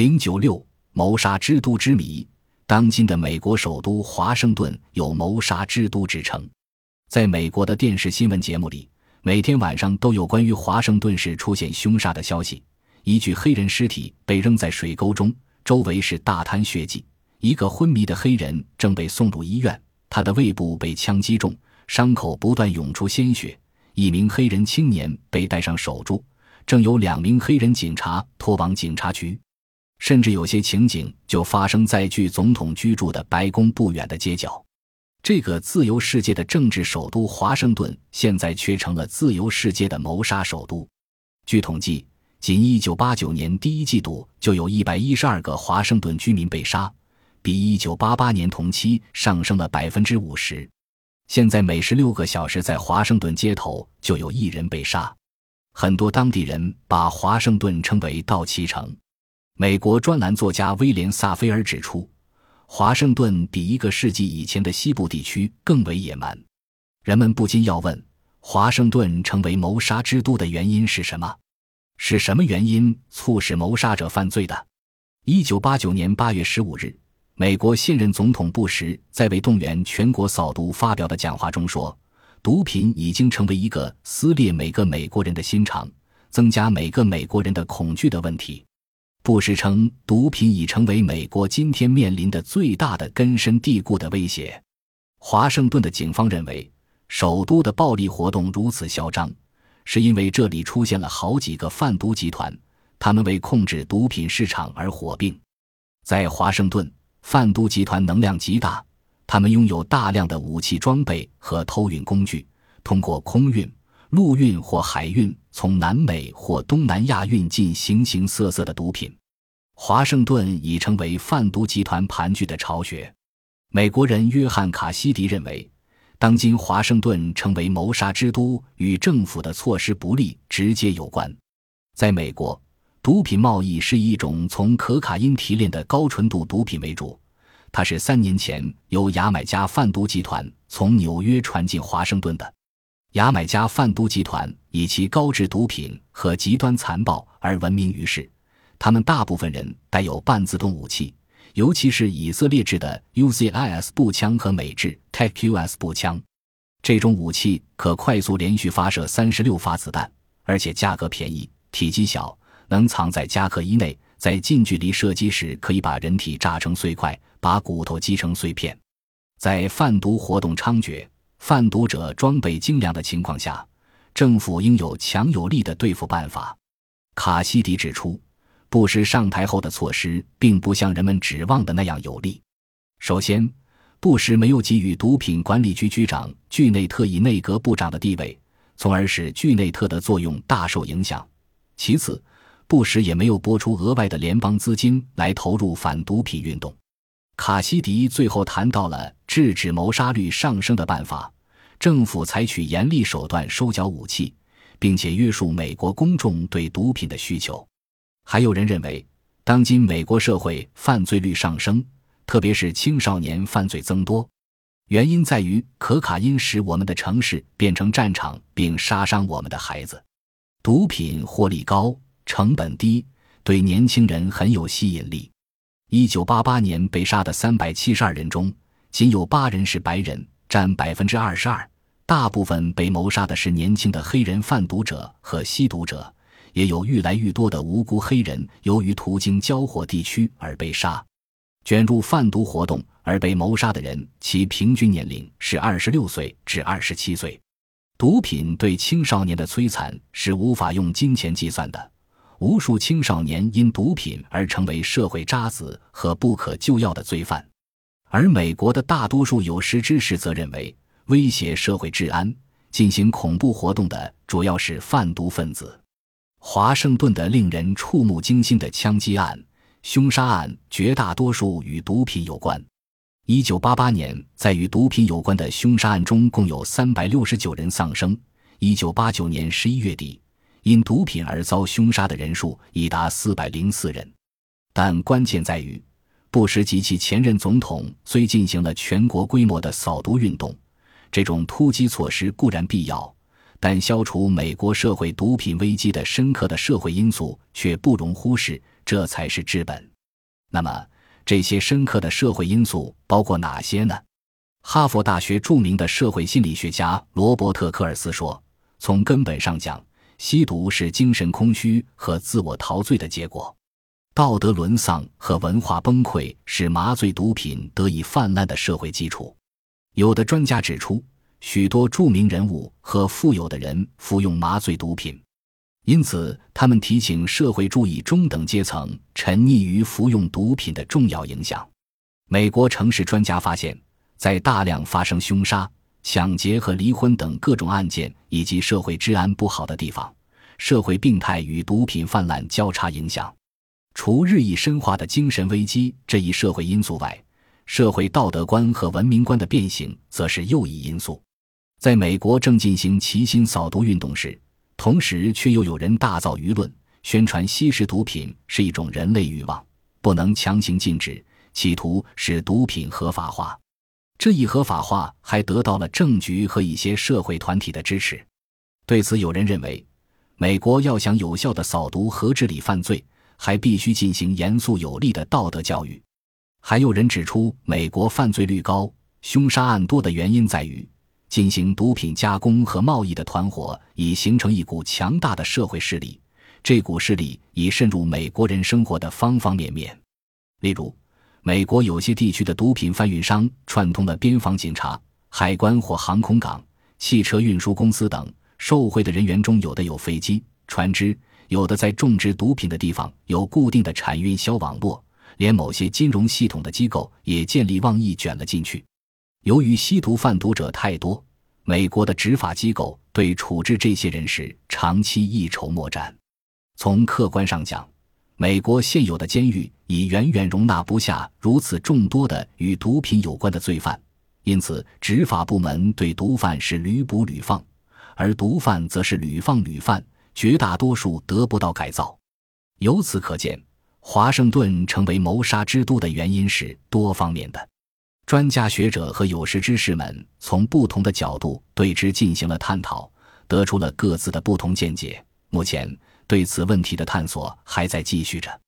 零九六谋杀之都之谜，当今的美国首都华盛顿有谋杀之都之称。在美国的电视新闻节目里，每天晚上都有关于华盛顿市出现凶杀的消息。一具黑人尸体被扔在水沟中，周围是大滩血迹。一个昏迷的黑人正被送入医院，他的胃部被枪击中，伤口不断涌出鲜血。一名黑人青年被带上手镯，正有两名黑人警察拖往警察局。甚至有些情景就发生在距总统居住的白宫不远的街角。这个自由世界的政治首都华盛顿，现在却成了自由世界的谋杀首都。据统计，仅1989年第一季度就有一百一十二个华盛顿居民被杀，比1988年同期上升了百分之五十。现在每十六个小时在华盛顿街头就有一人被杀。很多当地人把华盛顿称为“盗旗城”。美国专栏作家威廉·萨菲尔指出，华盛顿比一个世纪以前的西部地区更为野蛮。人们不禁要问：华盛顿成为谋杀之都的原因是什么？是什么原因促使谋杀者犯罪的？一九八九年八月十五日，美国现任总统布什在为动员全国扫毒发表的讲话中说：“毒品已经成为一个撕裂每个美国人的心肠、增加每个美国人的恐惧的问题。”布什称，毒品已成为美国今天面临的最大的根深蒂固的威胁。华盛顿的警方认为，首都的暴力活动如此嚣张，是因为这里出现了好几个贩毒集团，他们为控制毒品市场而火并。在华盛顿，贩毒集团能量极大，他们拥有大量的武器装备和偷运工具，通过空运。陆运或海运，从南美或东南亚运进形形色色的毒品。华盛顿已成为贩毒集团盘踞的巢穴。美国人约翰·卡西迪认为，当今华盛顿成为谋杀之都与政府的措施不力直接有关。在美国，毒品贸易是一种从可卡因提炼的高纯度毒品为主，它是三年前由牙买加贩毒集团从纽约传进华盛顿的。牙买加贩毒集团以其高质毒品和极端残暴而闻名于世，他们大部分人带有半自动武器，尤其是以色列制的 UZIS 步枪和美制 TechUS 步枪。这种武器可快速连续发射三十六发子弹，而且价格便宜，体积小，能藏在夹克衣内，在近距离射击时可以把人体炸成碎块，把骨头击成碎片。在贩毒活动猖獗。贩毒者装备精良的情况下，政府应有强有力的对付办法。卡西迪指出，布什上台后的措施并不像人们指望的那样有力。首先，布什没有给予毒品管理局局长巨内特以内阁部长的地位，从而使巨内特的作用大受影响。其次，布什也没有拨出额外的联邦资金来投入反毒品运动。卡西迪最后谈到了制止谋杀率上升的办法：政府采取严厉手段收缴武器，并且约束美国公众对毒品的需求。还有人认为，当今美国社会犯罪率上升，特别是青少年犯罪增多，原因在于可卡因使我们的城市变成战场，并杀伤我们的孩子。毒品获利高、成本低，对年轻人很有吸引力。一九八八年被杀的三百七十二人中，仅有八人是白人，占百分之二十二。大部分被谋杀的是年轻的黑人贩毒者和吸毒者，也有愈来愈多的无辜黑人由于途经交火地区而被杀。卷入贩毒活动而被谋杀的人，其平均年龄是二十六岁至二十七岁。毒品对青少年的摧残是无法用金钱计算的。无数青少年因毒品而成为社会渣子和不可救药的罪犯，而美国的大多数有识之士则认为，威胁社会治安、进行恐怖活动的主要是贩毒分子。华盛顿的令人触目惊心的枪击案、凶杀案，绝大多数与毒品有关。一九八八年，在与毒品有关的凶杀案中，共有三百六十九人丧生。一九八九年十一月底。因毒品而遭凶杀的人数已达四百零四人，但关键在于，布什及其前任总统虽进行了全国规模的扫毒运动，这种突击措施固然必要，但消除美国社会毒品危机的深刻的社会因素却不容忽视，这才是治本。那么，这些深刻的社会因素包括哪些呢？哈佛大学著名的社会心理学家罗伯特·科尔斯说：“从根本上讲，吸毒是精神空虚和自我陶醉的结果。道德沦丧和文化崩溃是麻醉毒品得以泛滥的社会基础。”有的专家指出，许多著名人物和富有的人服用麻醉毒品，因此他们提醒社会注意中等阶层沉溺于服用毒品的重要影响。美国城市专家发现。在大量发生凶杀、抢劫和离婚等各种案件以及社会治安不好的地方，社会病态与毒品泛滥交叉影响。除日益深化的精神危机这一社会因素外，社会道德观和文明观的变形则是又一因素。在美国正进行齐心扫毒运动时，同时却又有人大造舆论，宣传吸食毒品是一种人类欲望，不能强行禁止，企图使毒品合法化。这一合法化还得到了政局和一些社会团体的支持。对此，有人认为，美国要想有效的扫毒和治理犯罪，还必须进行严肃有力的道德教育。还有人指出，美国犯罪率高、凶杀案多的原因在于，进行毒品加工和贸易的团伙已形成一股强大的社会势力，这股势力已渗入美国人生活的方方面面，例如。美国有些地区的毒品贩运商串通了边防警察、海关或航空港、汽车运输公司等。受贿的人员中，有的有飞机、船只，有的在种植毒品的地方有固定的产运销网络，连某些金融系统的机构也见利忘义卷了进去。由于吸毒贩毒者太多，美国的执法机构对处置这些人时长期一筹莫展。从客观上讲，美国现有的监狱已远远容纳不下如此众多的与毒品有关的罪犯，因此执法部门对毒贩是屡捕屡放，而毒贩则是屡放屡犯，绝大多数得不到改造。由此可见，华盛顿成为谋杀之都的原因是多方面的。专家学者和有识之士们从不同的角度对之进行了探讨，得出了各自的不同见解。目前。对此问题的探索还在继续着。